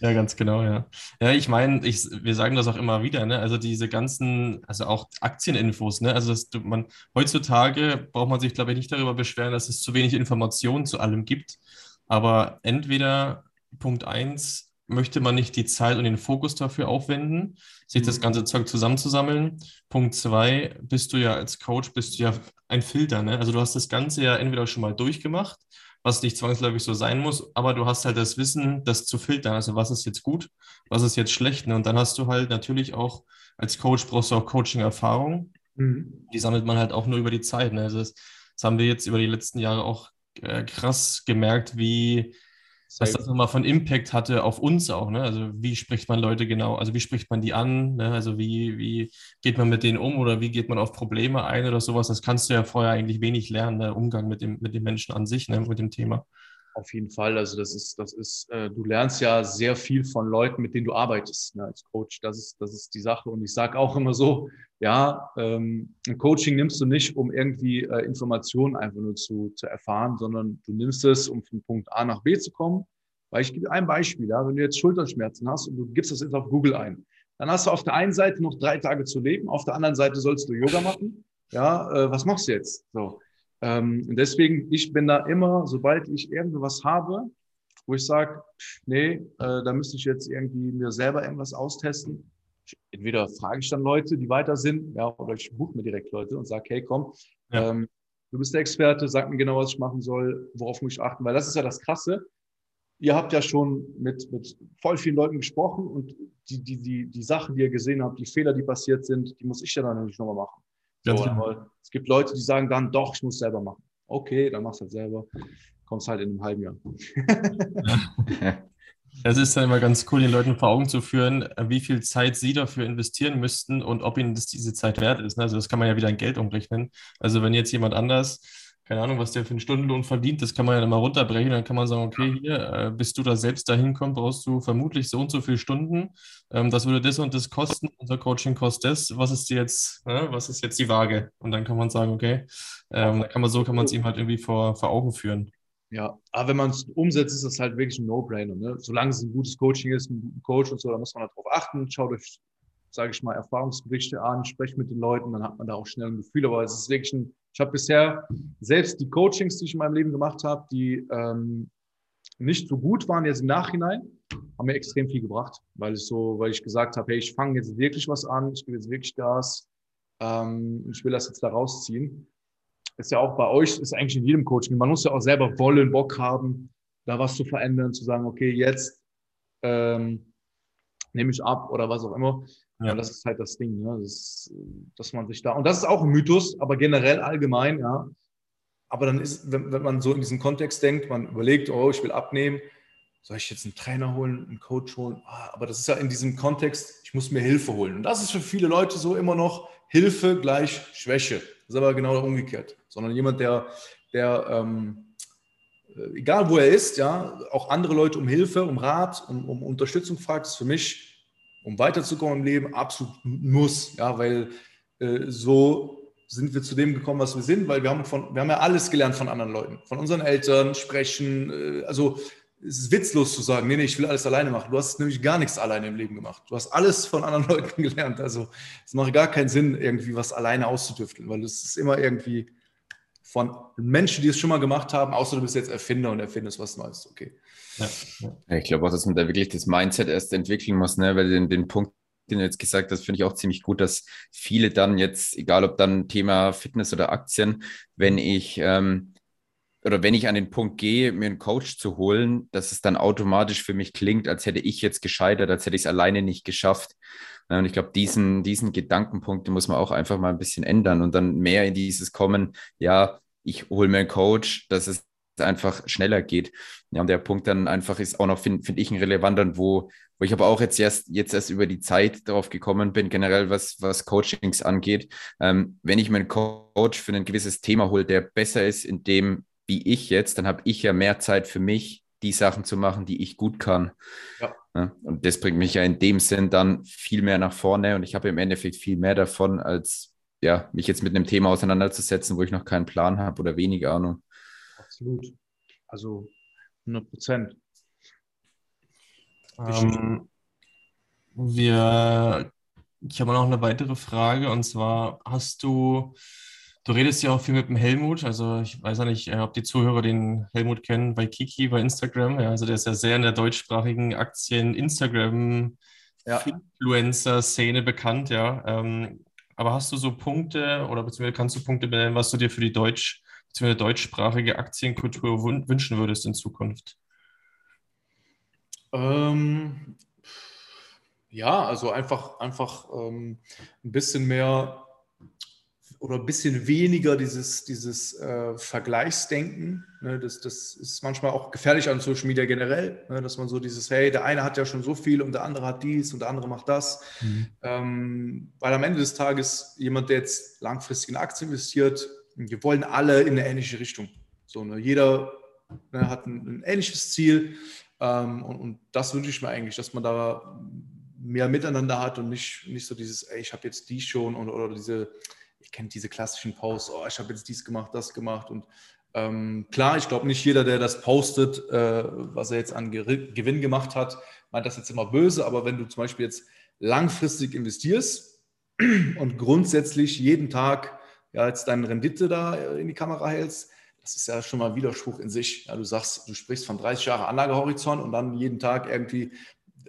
ja, ganz genau, ja. Ja, ich meine, ich, wir sagen das auch immer wieder, ne? Also diese ganzen, also auch Aktieninfos, ne? Also das, man, heutzutage braucht man sich, glaube ich, nicht darüber beschweren, dass es zu wenig Informationen zu allem gibt. Aber entweder Punkt 1, möchte man nicht die Zeit und den Fokus dafür aufwenden, sich das mhm. ganze Zeug zusammenzusammeln. Punkt zwei, bist du ja als Coach, bist du ja ein Filter. Ne? Also du hast das Ganze ja entweder schon mal durchgemacht, was nicht zwangsläufig so sein muss, aber du hast halt das Wissen, das zu filtern. Also was ist jetzt gut, was ist jetzt schlecht. Ne? Und dann hast du halt natürlich auch, als Coach brauchst du auch Coaching-Erfahrung. Mhm. Die sammelt man halt auch nur über die Zeit. Ne? Also das, das haben wir jetzt über die letzten Jahre auch äh, krass gemerkt, wie was das nochmal von Impact hatte auf uns auch. Ne? Also wie spricht man Leute genau, also wie spricht man die an, ne? also wie, wie geht man mit denen um oder wie geht man auf Probleme ein oder sowas. Das kannst du ja vorher eigentlich wenig lernen, der ne? Umgang mit dem, mit dem Menschen an sich, ne? mit dem Thema.
Auf jeden Fall. Also das ist, das ist, äh, du lernst ja sehr viel von Leuten, mit denen du arbeitest ne, als Coach. Das ist, das ist die Sache. Und ich sage auch immer so, ja, ähm, ein Coaching nimmst du nicht, um irgendwie äh, Informationen einfach nur zu, zu erfahren, sondern du nimmst es, um von Punkt A nach B zu kommen. Weil ich gebe ein Beispiel, ja, wenn du jetzt Schulterschmerzen hast und du gibst das jetzt auf Google ein, dann hast du auf der einen Seite noch drei Tage zu leben, auf der anderen Seite sollst du Yoga machen. Ja, äh, was machst du jetzt? So. Ähm, deswegen, ich bin da immer, sobald ich irgendwas habe, wo ich sage, nee, äh, da müsste ich jetzt irgendwie mir selber irgendwas austesten. Entweder frage ich dann Leute, die weiter sind, ja, oder ich buche mir direkt Leute und sage, hey, komm, ja. ähm, du bist der Experte, sag mir genau, was ich machen soll, worauf muss ich achten, weil das ist ja das Krasse. Ihr habt ja schon mit, mit voll vielen Leuten gesprochen und die, die, die, die Sachen, die ihr gesehen habt, die Fehler, die passiert sind, die muss ich ja dann nicht nochmal machen. So, genau. Es gibt Leute, die sagen dann, doch, ich muss selber machen. Okay, dann machst du halt selber kommst halt in einem halben Jahr.
Es ist dann immer ganz cool, den Leuten vor Augen zu führen, wie viel Zeit sie dafür investieren müssten und ob ihnen das diese Zeit wert ist. Also das kann man ja wieder in Geld umrechnen. Also wenn jetzt jemand anders, keine Ahnung, was der für einen Stundenlohn verdient, das kann man ja dann mal runterbrechen. Dann kann man sagen, okay, hier, äh, bis du da selbst dahin kommst, brauchst du vermutlich so und so viele Stunden. Ähm, das würde das und das kosten. Unser Coaching kostet das. Was ist jetzt, ne, was ist jetzt die Waage? Und dann kann man sagen, okay, ähm, dann kann man so kann man es ihm halt irgendwie vor, vor Augen führen.
Ja, aber wenn man es umsetzt, ist das halt wirklich ein No-Brainer. Ne? Solange es ein gutes Coaching ist, ein guter Coach und so, da muss man darauf achten. Schaut euch, sage ich mal, Erfahrungsberichte an, sprecht mit den Leuten, dann hat man da auch schnell ein Gefühl. Aber es ist wirklich ein, ich habe bisher selbst die Coachings, die ich in meinem Leben gemacht habe, die ähm, nicht so gut waren jetzt im Nachhinein, haben mir extrem viel gebracht, weil ich so, weil ich gesagt habe, hey, ich fange jetzt wirklich was an, ich gebe jetzt wirklich Gas, ähm, ich will das jetzt da rausziehen ist ja auch bei euch, ist eigentlich in jedem Coaching. Man muss ja auch selber wollen, Bock haben, da was zu verändern, zu sagen, okay, jetzt ähm, nehme ich ab oder was auch immer. Ja. Und das ist halt das Ding, ne? das, dass man sich da, und das ist auch ein Mythos, aber generell allgemein, ja. Aber dann ist, wenn, wenn man so in diesen Kontext denkt, man überlegt, oh, ich will abnehmen, soll ich jetzt einen Trainer holen, einen Coach holen? Ah, aber das ist ja in diesem Kontext, ich muss mir Hilfe holen. Und das ist für viele Leute so immer noch Hilfe gleich Schwäche. Das ist aber genau umgekehrt. Sondern jemand, der, der ähm, äh, egal wo er ist, ja, auch andere Leute um Hilfe, um Rat, um, um Unterstützung fragt, ist für mich, um weiterzukommen im Leben, absolut muss. Ja, weil äh, so sind wir zu dem gekommen, was wir sind, weil wir haben, von, wir haben ja alles gelernt von anderen Leuten, von unseren Eltern, sprechen, äh, also es ist witzlos zu sagen, nee, nee, ich will alles alleine machen. Du hast nämlich gar nichts alleine im Leben gemacht. Du hast alles von anderen Leuten gelernt. Also es macht gar keinen Sinn, irgendwie was alleine auszudüfteln, weil es ist immer irgendwie von Menschen, die es schon mal gemacht haben, außer du bist jetzt Erfinder und erfindest was Neues. Okay.
Ja. Ich glaube auch, dass man da wirklich das Mindset erst entwickeln muss, ne? weil den, den Punkt, den du jetzt gesagt hast, finde ich auch ziemlich gut, dass viele dann jetzt, egal ob dann Thema Fitness oder Aktien, wenn ich ähm, oder wenn ich an den Punkt gehe, mir einen Coach zu holen, dass es dann automatisch für mich klingt, als hätte ich jetzt gescheitert, als hätte ich es alleine nicht geschafft. Und ich glaube, diesen, diesen Gedankenpunkt muss man auch einfach mal ein bisschen ändern und dann mehr in dieses kommen, ja, ich hole mir einen Coach, dass es einfach schneller geht. Ja, und der Punkt dann einfach ist auch noch, finde find ich, ein relevanter, wo, wo ich aber auch jetzt erst, jetzt erst über die Zeit darauf gekommen bin, generell was, was Coachings angeht. Ähm, wenn ich mir einen Coach für ein gewisses Thema hole, der besser ist in dem, wie ich jetzt, dann habe ich ja mehr Zeit für mich, die Sachen zu machen, die ich gut kann. Ja. Und das bringt mich ja in dem Sinn dann viel mehr nach vorne und ich habe im Endeffekt viel mehr davon, als ja, mich jetzt mit einem Thema auseinanderzusetzen, wo ich noch keinen Plan habe oder wenig Ahnung.
Absolut. Also 100 Prozent.
Ähm, wir, ich habe noch eine weitere Frage und zwar hast du Du redest ja auch viel mit dem Helmut. Also ich weiß ja nicht, äh, ob die Zuhörer den Helmut kennen bei Kiki, bei Instagram. Ja, also der ist ja sehr in der deutschsprachigen Aktien-Instagram-Influencer-Szene bekannt, ja. Ähm, aber hast du so Punkte oder beziehungsweise kannst du Punkte benennen, was du dir für die deutsch, beziehungsweise deutschsprachige Aktienkultur wünschen würdest in Zukunft?
Ähm, ja, also einfach, einfach ähm, ein bisschen mehr oder ein bisschen weniger dieses, dieses äh, Vergleichsdenken. Ne? Das, das ist manchmal auch gefährlich an Social Media generell, ne? dass man so dieses, hey, der eine hat ja schon so viel und der andere hat dies und der andere macht das. Mhm. Ähm, weil am Ende des Tages jemand, der jetzt langfristig in Aktien investiert, wir wollen alle in eine ähnliche Richtung. So, ne? Jeder ne, hat ein, ein, ähnliches Ziel ähm, und, und das wünsche ich mir eigentlich, dass man da mehr miteinander hat und nicht, nicht so dieses, ey, ich habe jetzt die schon und, oder diese kennt diese klassischen Posts, oh, ich habe jetzt dies gemacht, das gemacht. Und ähm, klar, ich glaube nicht jeder, der das postet, äh, was er jetzt an Gewinn gemacht hat, meint das jetzt immer böse. Aber wenn du zum Beispiel jetzt langfristig investierst und grundsätzlich jeden Tag ja, jetzt deine Rendite da in die Kamera hältst, das ist ja schon mal Widerspruch in sich. Ja, du sagst, du sprichst von 30 Jahre Anlagehorizont und dann jeden Tag irgendwie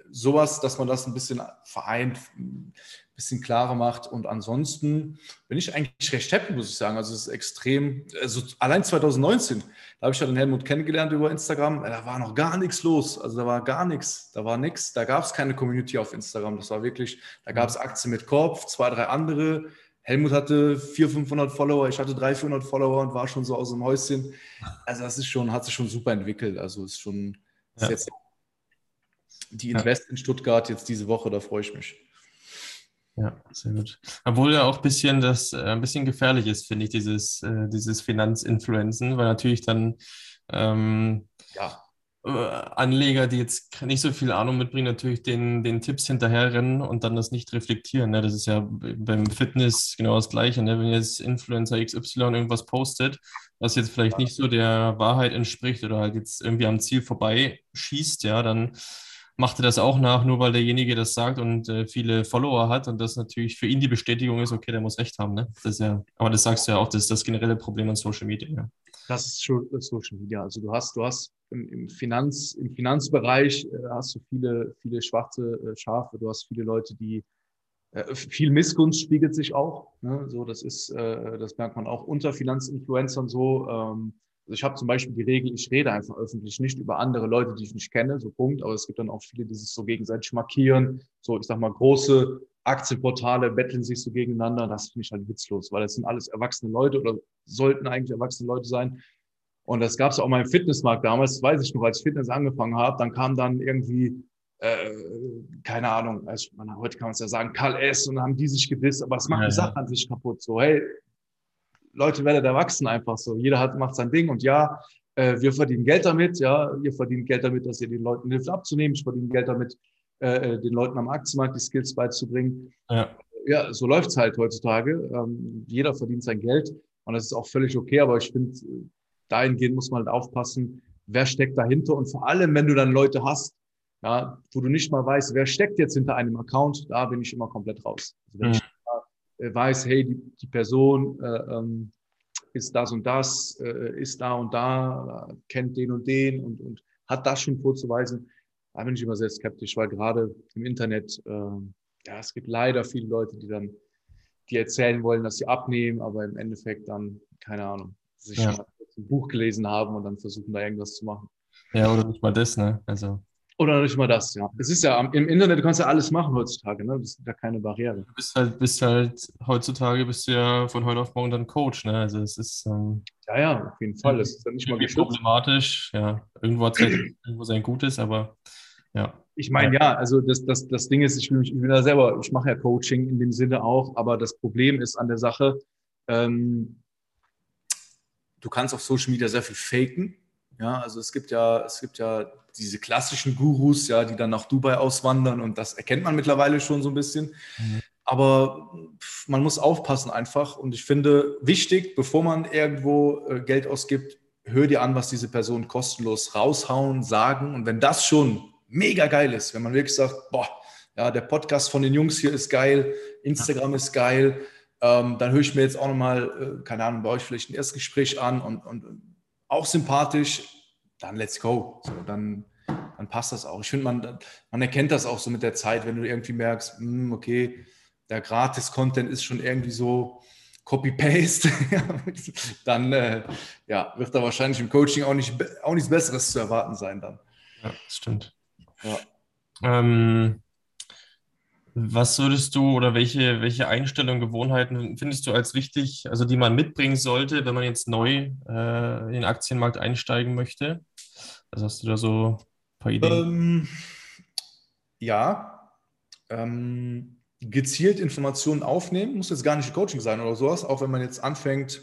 sowas, dass man das ein bisschen vereint, ein bisschen klarer macht. Und ansonsten bin ich eigentlich recht happy, muss ich sagen. Also es ist extrem, also allein 2019, da habe ich ja den Helmut kennengelernt über Instagram, da war noch gar nichts los. Also da war gar nichts, da war nichts, da gab es keine Community auf Instagram. Das war wirklich, da gab es Aktien mit Korb, zwei, drei andere Helmut hatte 400, 500 Follower, ich hatte 300, 400 Follower und war schon so aus dem Häuschen. Also das ist schon, hat sich schon super entwickelt. Also ist schon ist ja. jetzt die Invest in Stuttgart jetzt diese Woche, da freue ich mich.
Ja, sehr gut. Obwohl ja auch ein bisschen das äh, ein bisschen gefährlich ist, finde ich, dieses, äh, dieses Finanzinfluenzen, weil natürlich dann ähm, ja. Äh, Anleger, die jetzt nicht so viel Ahnung mitbringen, natürlich den, den Tipps hinterherrennen und dann das nicht reflektieren. Ne? Das ist ja beim Fitness genau das Gleiche. Ne? Wenn jetzt Influencer XY irgendwas postet, was jetzt vielleicht nicht so der Wahrheit entspricht oder halt jetzt irgendwie am Ziel vorbei schießt, ja, dann macht er das auch nach, nur weil derjenige das sagt und äh, viele Follower hat und das natürlich für ihn die Bestätigung ist, okay, der muss recht haben. Ne? Das ja, aber das sagst du ja auch, das ist das generelle Problem an Social Media. Ja.
Das ist schon Social Media. Also du hast, du hast im, im, Finanz, im Finanzbereich äh, hast du viele, viele schwarze äh, Schafe, du hast viele Leute, die äh, viel Missgunst spiegelt sich auch. Ne? So, das ist, äh, das merkt man auch unter Finanzinfluencern so. Ähm, ich habe zum Beispiel die Regel, ich rede einfach öffentlich nicht über andere Leute, die ich nicht kenne, so Punkt. Aber es gibt dann auch viele, die sich so gegenseitig markieren. So, ich sag mal, große Aktienportale betteln sich so gegeneinander. Das finde ich halt witzlos, weil das sind alles erwachsene Leute oder sollten eigentlich erwachsene Leute sein. Und das gab es auch mal im Fitnessmarkt damals, das weiß ich noch, als ich Fitness angefangen habe, dann kam dann irgendwie, äh, keine Ahnung, also man, heute kann man es ja sagen, Karl S. und dann haben die sich gewiss, aber es macht ja, die Sache an sich kaputt. So, hey, Leute werdet erwachsen einfach so. Jeder hat, macht sein Ding und ja, äh, wir verdienen Geld damit, ja, ihr verdient Geld damit, dass ihr den Leuten hilft abzunehmen. Ich verdiene Geld damit, äh, äh den Leuten am Aktienmarkt die Skills beizubringen. Ja, ja so läuft's halt heutzutage. Ähm, jeder verdient sein Geld und das ist auch völlig okay, aber ich finde, dahingehend muss man halt aufpassen, wer steckt dahinter und vor allem, wenn du dann Leute hast, ja, wo du nicht mal weißt, wer steckt jetzt hinter einem Account, da bin ich immer komplett raus. Also wenn mhm. ich weiß, hey, die, die Person äh, ähm, ist das und das, äh, ist da und da, kennt den und den und, und hat das schon vorzuweisen, da bin ich immer sehr skeptisch, weil gerade im Internet, äh, ja, es gibt leider viele Leute, die dann, die erzählen wollen, dass sie abnehmen, aber im Endeffekt dann, keine Ahnung, sich ja. ein Buch gelesen haben und dann versuchen, da irgendwas zu machen.
Ja, oder nicht mal das, ne? Also
oder nicht mal das, ja. Es ist ja im Internet, du kannst ja alles machen heutzutage, ne? Das ist ja keine Barriere.
Du bist halt, bist halt heutzutage bist du ja von heute auf morgen dann Coach, ne? Also es ist. Ähm,
ja, ja, auf jeden Fall. Das ist
ja nicht mal geschützt. problematisch, ja. Irgendwo hat es halt irgendwo sein Gutes, aber ja.
Ich meine, ja, also das, das, das Ding ist, ich will, mich, ich will da selber, ich mache ja Coaching in dem Sinne auch, aber das Problem ist an der Sache, ähm, du kannst auf Social Media sehr viel faken. Ja, also es gibt ja, es gibt ja diese klassischen Gurus, ja, die dann nach Dubai auswandern und das erkennt man mittlerweile schon so ein bisschen. Mhm. Aber man muss aufpassen einfach und ich finde wichtig, bevor man irgendwo äh, Geld ausgibt, hör dir an, was diese Personen kostenlos raushauen, sagen und wenn das schon mega geil ist, wenn man wirklich sagt, boah, ja, der Podcast von den Jungs hier ist geil, Instagram ist geil, ähm, dann höre ich mir jetzt auch nochmal, äh, keine Ahnung, bei euch vielleicht ein Erstgespräch an und, und auch sympathisch, dann let's go. So, dann, dann passt das auch. Ich finde, man, man erkennt das auch so mit der Zeit, wenn du irgendwie merkst, mh, hm, okay, der Gratis-Content ist schon irgendwie so Copy-Paste, dann äh, ja, wird da wahrscheinlich im Coaching auch, nicht, auch nichts Besseres zu erwarten sein dann.
Ja, das stimmt. Ja. Ähm, was würdest du oder welche, welche Einstellungen, Gewohnheiten findest du als wichtig, also die man mitbringen sollte, wenn man jetzt neu äh, in den Aktienmarkt einsteigen möchte? Was hast du da so ein paar Ideen? Ähm,
ja, ähm, gezielt Informationen aufnehmen, muss jetzt gar nicht Coaching sein oder sowas, auch wenn man jetzt anfängt,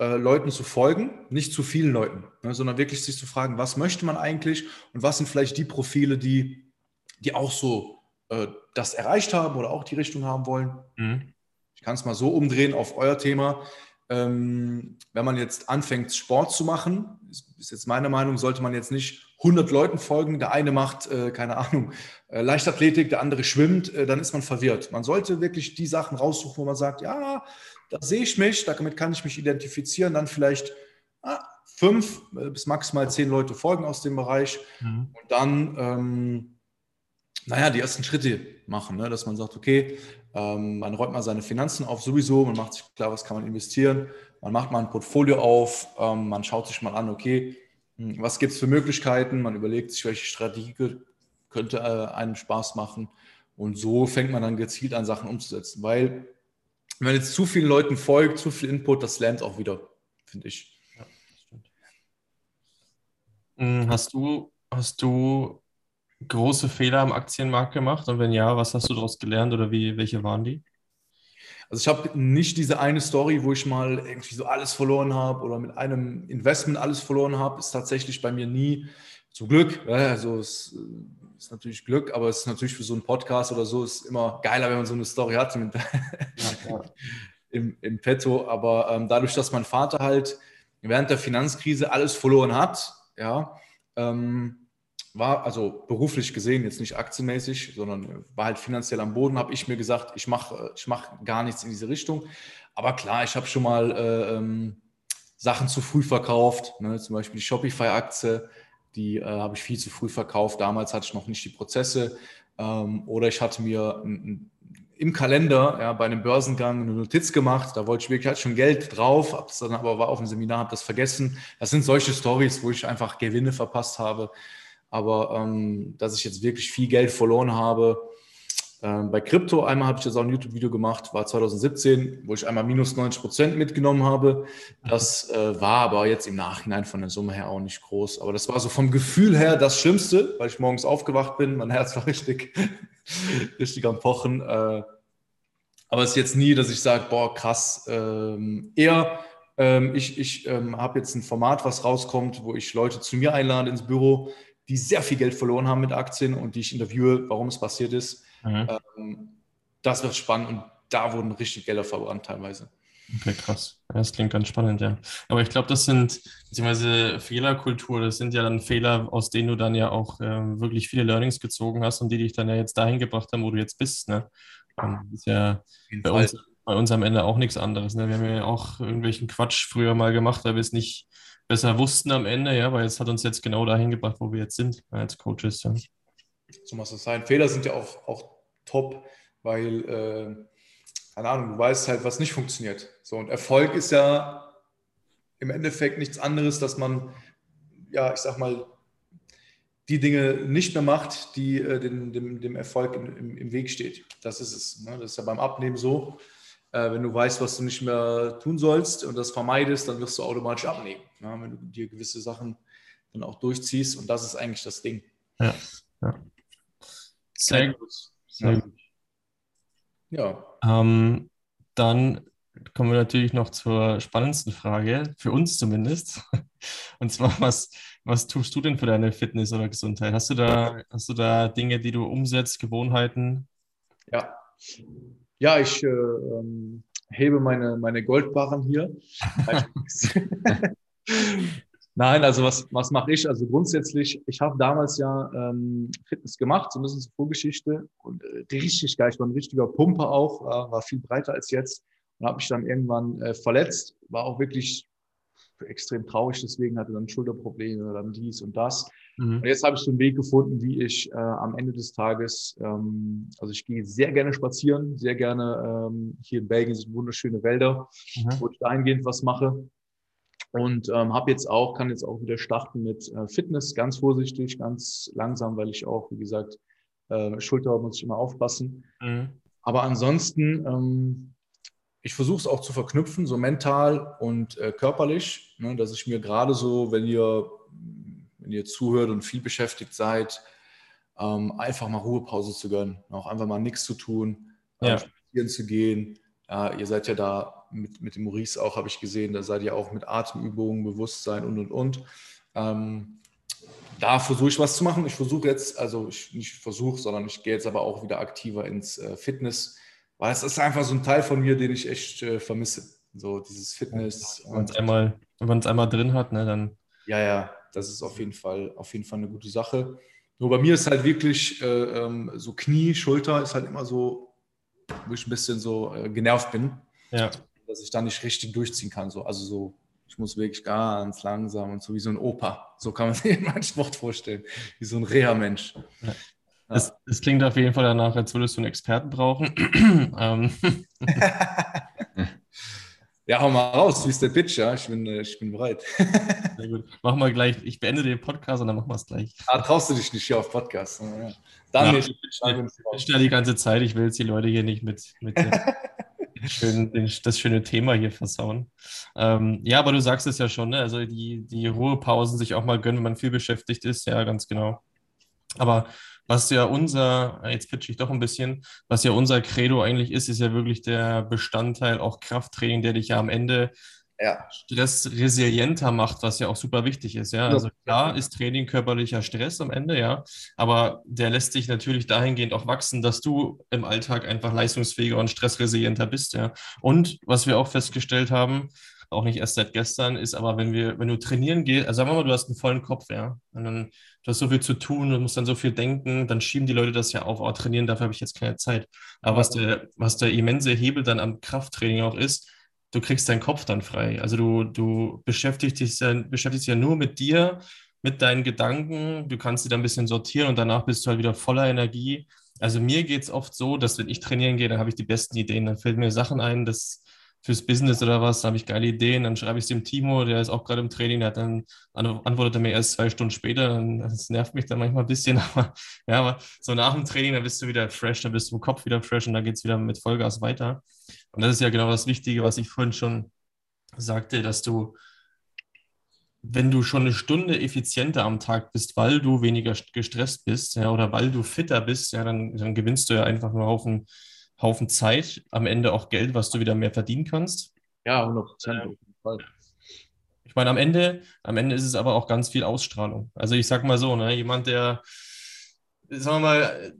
äh, Leuten zu folgen, nicht zu vielen Leuten, ne, sondern wirklich sich zu fragen, was möchte man eigentlich und was sind vielleicht die Profile, die, die auch so äh, das erreicht haben oder auch die Richtung haben wollen. Mhm. Ich kann es mal so umdrehen auf euer Thema. Ähm, wenn man jetzt anfängt, Sport zu machen, ist, ist, jetzt meine Meinung, sollte man jetzt nicht 100 Leuten folgen. Der eine macht, äh, keine Ahnung, äh, Leichtathletik, der andere schwimmt, äh, dann ist man verwirrt. Man sollte wirklich die Sachen raussuchen, wo man sagt, ja, da sehe ich mich, damit kann ich mich identifizieren, dann vielleicht ah, fünf äh, bis maximal zehn Leute folgen aus dem Bereich mhm. und dann, ähm, naja, die ersten Schritte machen, ne? dass man sagt, okay, ähm, man räumt mal seine Finanzen auf sowieso, man macht sich klar, was kann man investieren, man macht mal ein Portfolio auf, ähm, man schaut sich mal an, okay, hm, was gibt es für Möglichkeiten, man überlegt sich, welche Strategie könnte äh, einem Spaß machen und so fängt man dann gezielt an, Sachen umzusetzen, weil wenn jetzt zu vielen Leuten folgt, zu viel Input, das lernt auch wieder, finde ich. Ja,
hm, hast du, hast du große Fehler am Aktienmarkt gemacht? Und wenn ja, was hast du daraus gelernt oder wie, welche waren die?
Also ich habe nicht diese eine Story, wo ich mal irgendwie so alles verloren habe oder mit einem Investment alles verloren habe, ist tatsächlich bei mir nie zum Glück. Also es ist natürlich Glück, aber es ist natürlich für so einen Podcast oder so ist immer geiler, wenn man so eine Story hat mit, ja, im, im Petto. Aber ähm, dadurch, dass mein Vater halt während der Finanzkrise alles verloren hat, ja, ähm, war also beruflich gesehen, jetzt nicht aktienmäßig, sondern war halt finanziell am Boden, habe ich mir gesagt, ich mache ich mach gar nichts in diese Richtung. Aber klar, ich habe schon mal äh, ähm, Sachen zu früh verkauft, ne? zum Beispiel die Shopify-Aktie, die äh, habe ich viel zu früh verkauft. Damals hatte ich noch nicht die Prozesse. Ähm, oder ich hatte mir ein, ein, im Kalender ja, bei einem Börsengang eine Notiz gemacht. Da wollte ich wirklich, hatte schon Geld drauf, habe es dann aber war auf dem Seminar, habe das vergessen. Das sind solche Stories, wo ich einfach Gewinne verpasst habe. Aber ähm, dass ich jetzt wirklich viel Geld verloren habe, ähm, bei Krypto einmal habe ich jetzt auch ein YouTube-Video gemacht, war 2017, wo ich einmal minus 90 Prozent mitgenommen habe. Das äh, war aber jetzt im Nachhinein von der Summe her auch nicht groß. Aber das war so vom Gefühl her das Schlimmste, weil ich morgens aufgewacht bin. Mein Herz war richtig, richtig am Pochen. Äh, aber es ist jetzt nie, dass ich sage, boah, krass. Ähm, eher, ähm, ich, ich ähm, habe jetzt ein Format, was rauskommt, wo ich Leute zu mir einlade ins Büro, die sehr viel Geld verloren haben mit Aktien und die ich interviewe, warum es passiert ist. Mhm. Ähm, das wird spannend und da wurden richtig Gelder verbrannt teilweise.
Okay, krass. Das klingt ganz spannend, ja. Aber ich glaube, das sind, beziehungsweise Fehlerkultur, das sind ja dann Fehler, aus denen du dann ja auch ähm, wirklich viele Learnings gezogen hast und die dich dann ja jetzt dahin gebracht haben, wo du jetzt bist. Ne? Und das ist ja bei uns, bei uns, am Ende auch nichts anderes. Ne? Wir haben ja auch irgendwelchen Quatsch früher mal gemacht, weil wir es nicht besser wussten am Ende, ja, weil es hat uns jetzt genau dahin gebracht, wo wir jetzt sind als Coaches. Ja.
So muss es sein. Fehler sind ja auch, auch top, weil, äh, keine Ahnung, du weißt halt, was nicht funktioniert. So, und Erfolg ist ja im Endeffekt nichts anderes, dass man, ja, ich sag mal, die Dinge nicht mehr macht, die äh, dem, dem, dem, Erfolg im, im, Weg steht. Das ist es. Ne? Das ist ja beim Abnehmen so. Äh, wenn du weißt, was du nicht mehr tun sollst und das vermeidest, dann wirst du automatisch abnehmen. Ne? Wenn du dir gewisse Sachen dann auch durchziehst. Und das ist eigentlich das Ding.
Ja, ja. Sehr gut. Sehr ja. gut. Ja. Ähm, dann kommen wir natürlich noch zur spannendsten Frage, für uns zumindest. Und zwar, was, was tust du denn für deine Fitness oder Gesundheit? Hast du da, hast du da Dinge, die du umsetzt, Gewohnheiten?
Ja. Ja, ich äh, ähm, hebe meine, meine Goldbarren hier. Nein, also was, was mache ich? Also grundsätzlich, ich habe damals ja ähm, Fitness gemacht, so ein bisschen zur Vorgeschichte und äh, richtig geil. Ich war ein richtiger Pumper auch, äh, war viel breiter als jetzt und habe mich dann irgendwann äh, verletzt. War auch wirklich extrem traurig, deswegen hatte dann Schulterprobleme, dann dies und das. Mhm. Und jetzt habe ich so einen Weg gefunden, wie ich äh, am Ende des Tages, ähm, also ich gehe sehr gerne spazieren, sehr gerne, ähm, hier in Belgien sind wunderschöne Wälder, mhm. wo ich dahingehend was mache. Und ähm, habe jetzt auch, kann jetzt auch wieder starten mit äh, Fitness, ganz vorsichtig, ganz langsam, weil ich auch, wie gesagt, äh, Schulter muss ich immer aufpassen. Mhm. Aber ansonsten, ähm, ich versuche es auch zu verknüpfen, so mental und äh, körperlich, ne, dass ich mir gerade so, wenn ihr, wenn ihr zuhört und viel beschäftigt seid, ähm, einfach mal Ruhepause zu gönnen, auch einfach mal nichts zu tun, äh, ja. spazieren zu gehen. Ja, ihr seid ja da mit, mit dem Maurice auch, habe ich gesehen, da seid ihr auch mit Atemübungen, Bewusstsein und und und. Ähm, da versuche ich was zu machen. Ich versuche jetzt, also ich nicht versuche, sondern ich gehe jetzt aber auch wieder aktiver ins äh, Fitness, weil es ist einfach so ein Teil von mir, den ich echt äh, vermisse. So dieses Fitness.
wenn man es einmal, einmal drin hat, ne, dann.
Ja, ja, das ist auf jeden Fall, auf jeden Fall eine gute Sache. Nur bei mir ist halt wirklich äh, ähm, so Knie, Schulter ist halt immer so, wo ich ein bisschen so äh, genervt bin.
Ja
dass ich da nicht richtig durchziehen kann. So. Also so Ich muss wirklich ganz langsam und so wie so ein Opa. So kann man sich meinen Sport vorstellen. Wie so ein Reha-Mensch.
Ja. Es, es, klingt auf jeden Fall danach, als würdest du einen Experten brauchen. Ähm.
ja, hau mal raus. Wie ist der Pitch? Ja, ich bin, äh, ich bin bereit.
Sehr gut. Machen wir gleich. Ich beende den Podcast und dann machen wir es gleich.
Ah, traust du dich nicht hier auf Podcast? Ja.
Dann ja. Ich ja die ganze Zeit. Ich will jetzt die Leute hier nicht mit, mit schön, das schöne Thema hier versauen. Ähm, ja, aber du sagst es ja schon, ne? also die, die Ruhepausen sich auch mal gönnen, wenn man viel beschäftigt ist. Ja, ganz genau. Aber was ja unser, jetzt pitch ich doch ein bisschen, was ja unser Credo eigentlich ist, ist ja wirklich der Bestandteil auch Krafttraining, der dich ja am Ende ja. stressresilienter macht, was ja auch super wichtig ist. Ja, also klar ist Training körperlicher Stress am Ende, ja, aber der lässt sich natürlich dahingehend auch wachsen, dass du im Alltag einfach leistungsfähiger und stressresilienter bist. Ja, und was wir auch festgestellt haben, auch nicht erst seit gestern, ist aber, wenn wir, wenn du trainieren gehst, also sagen wir mal, du hast einen vollen Kopf, ja, und dann du hast so viel zu tun, du musst dann so viel denken, dann schieben die Leute das ja auf, oh, trainieren, dafür habe ich jetzt keine Zeit. Aber was der, was der immense Hebel dann am Krafttraining auch ist, du kriegst deinen Kopf dann frei. Also du, du beschäftigst dich ja, beschäftigst dich ja nur mit dir, mit deinen Gedanken, du kannst sie dann ein bisschen sortieren und danach bist du halt wieder voller Energie. Also mir geht es oft so, dass wenn ich trainieren gehe, dann habe ich die besten Ideen, dann fällt mir Sachen ein, das fürs Business oder was, da habe ich geile Ideen, dann schreibe ich es dem Timo, der ist auch gerade im Training, der dann antwortet er mir erst zwei Stunden später, das nervt mich dann manchmal ein bisschen, aber ja, aber so nach dem Training, dann bist du wieder fresh, dann bist du im Kopf wieder fresh und dann geht es wieder mit Vollgas weiter. Und das ist ja genau das Wichtige, was ich vorhin schon sagte, dass du, wenn du schon eine Stunde effizienter am Tag bist, weil du weniger gestresst bist, ja, oder weil du fitter bist, ja, dann, dann gewinnst du ja einfach nur auf einen Haufen Zeit, am Ende auch Geld, was du wieder mehr verdienen kannst.
Ja, 100 Prozent.
Ich meine, am Ende, am Ende ist es aber auch ganz viel Ausstrahlung. Also ich sag mal so, ne, jemand, der, sagen wir mal,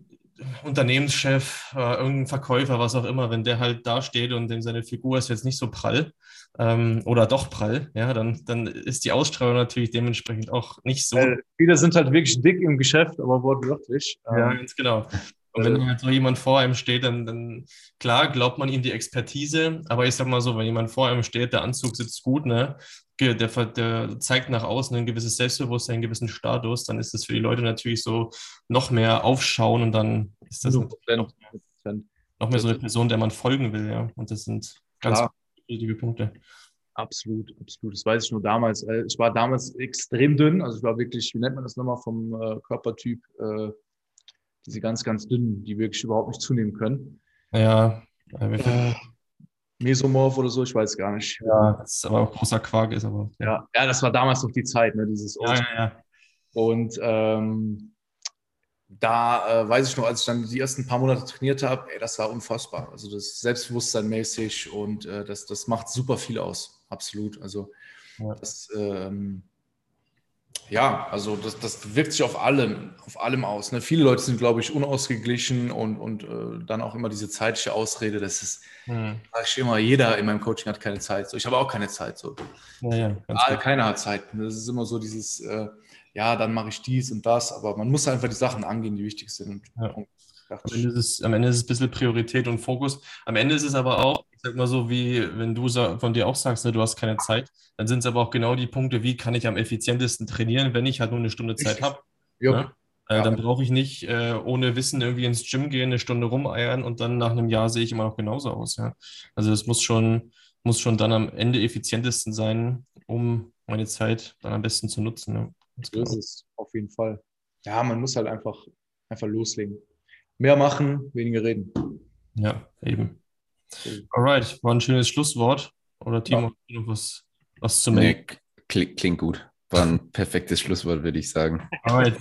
Unternehmenschef, äh, irgendein Verkäufer, was auch immer, wenn der halt da steht und dem seine Figur ist jetzt nicht so prall ähm, oder doch prall, ja, dann, dann ist die Ausstrahlung natürlich dementsprechend auch nicht so. Äh,
viele sind halt wirklich dick im Geschäft, aber wortwörtlich.
Ja, ähm, ganz genau. Und wenn halt so jemand vor einem steht, dann, dann klar glaubt man ihm die Expertise, aber ich sag mal so, wenn jemand vor einem steht, der Anzug sitzt gut, ne, der, der zeigt nach außen ein gewisses Selbstbewusstsein, einen gewissen Status, dann ist das für die Leute natürlich so noch mehr aufschauen und dann ist das noch, noch mehr so eine Person, der man folgen will, ja. Und das sind ganz wichtige Punkte.
Absolut, absolut. Das weiß ich nur damals. Äh, ich war damals extrem dünn, also ich war wirklich, wie nennt man das nochmal, vom äh, Körpertyp äh, diese ganz, ganz dünnen, die wirklich überhaupt nicht zunehmen können.
Ja.
Äh, Mesomorph oder so, ich weiß gar nicht.
Ja, das ist aber auch großer Quark ist, aber.
Ja, ja, das war damals noch die Zeit, ne, dieses
ja, ja, ja.
Und ähm, da äh, weiß ich noch, als ich dann die ersten paar Monate trainiert habe, ey, das war unfassbar. Also das Selbstbewusstsein mäßig und äh, das, das macht super viel aus. Absolut. Also ja. das, ähm, ja, also das, das wirkt sich auf allem, auf allem aus. Ne? Viele Leute sind, glaube ich, unausgeglichen und, und äh, dann auch immer diese zeitliche Ausrede, das ist, hm. sag ich immer, jeder in meinem Coaching hat keine Zeit. So, ich habe auch keine Zeit. So. Ja, ja, ah, keiner hat Zeit. Das ist immer so dieses, äh, ja, dann mache ich dies und das, aber man muss einfach die Sachen angehen, die wichtig sind. Ja.
Am Ende, ist es, am Ende ist es ein bisschen Priorität und Fokus. Am Ende ist es aber auch, ich sag mal so, wie wenn du von dir auch sagst, ne, du hast keine Zeit, dann sind es aber auch genau die Punkte, wie kann ich am effizientesten trainieren, wenn ich halt nur eine Stunde Zeit habe. Ne? Äh, ja. Dann brauche ich nicht äh, ohne Wissen irgendwie ins Gym gehen, eine Stunde rumeiern und dann nach einem Jahr sehe ich immer noch genauso aus. Ja? Also es muss schon, muss schon dann am Ende effizientesten sein, um meine Zeit dann am besten zu nutzen. Ja.
So ist es, auf jeden Fall. Ja, man muss halt einfach, einfach loslegen mehr machen, weniger reden.
Ja, eben. Alright, war ein schönes Schlusswort. Oder Timo, ja. noch was, was zu
melden? Nee, klingt, klingt gut. War ein perfektes Schlusswort, würde ich sagen.
Alright.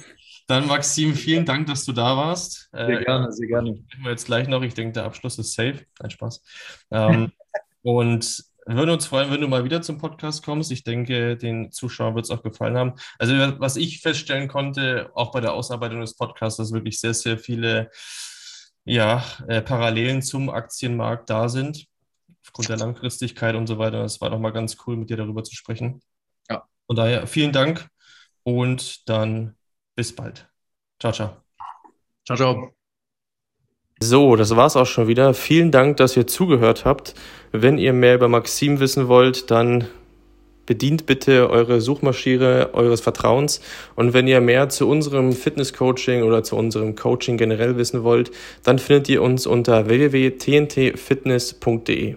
Dann, Maxim, vielen Dank, dass du da warst.
Sehr äh, gerne, sehr gerne.
Wir jetzt gleich noch. Ich denke, der Abschluss ist safe. Kein Spaß. Ähm, und würden uns freuen, wenn du mal wieder zum Podcast kommst. Ich denke, den Zuschauern wird es auch gefallen haben. Also, was ich feststellen konnte, auch bei der Ausarbeitung des Podcasts, dass wirklich sehr, sehr viele ja, äh, Parallelen zum Aktienmarkt da sind, aufgrund der Langfristigkeit und so weiter. Es war doch mal ganz cool, mit dir darüber zu sprechen. Ja. Von daher vielen Dank und dann bis bald. Ciao, ciao.
Ciao, ciao.
So, das war's auch schon wieder. Vielen Dank, dass ihr zugehört habt. Wenn ihr mehr über Maxim wissen wollt, dann bedient bitte eure Suchmaschine eures Vertrauens. Und wenn ihr mehr zu unserem Fitness-Coaching oder zu unserem Coaching generell wissen wollt, dann findet ihr uns unter www.tntfitness.de.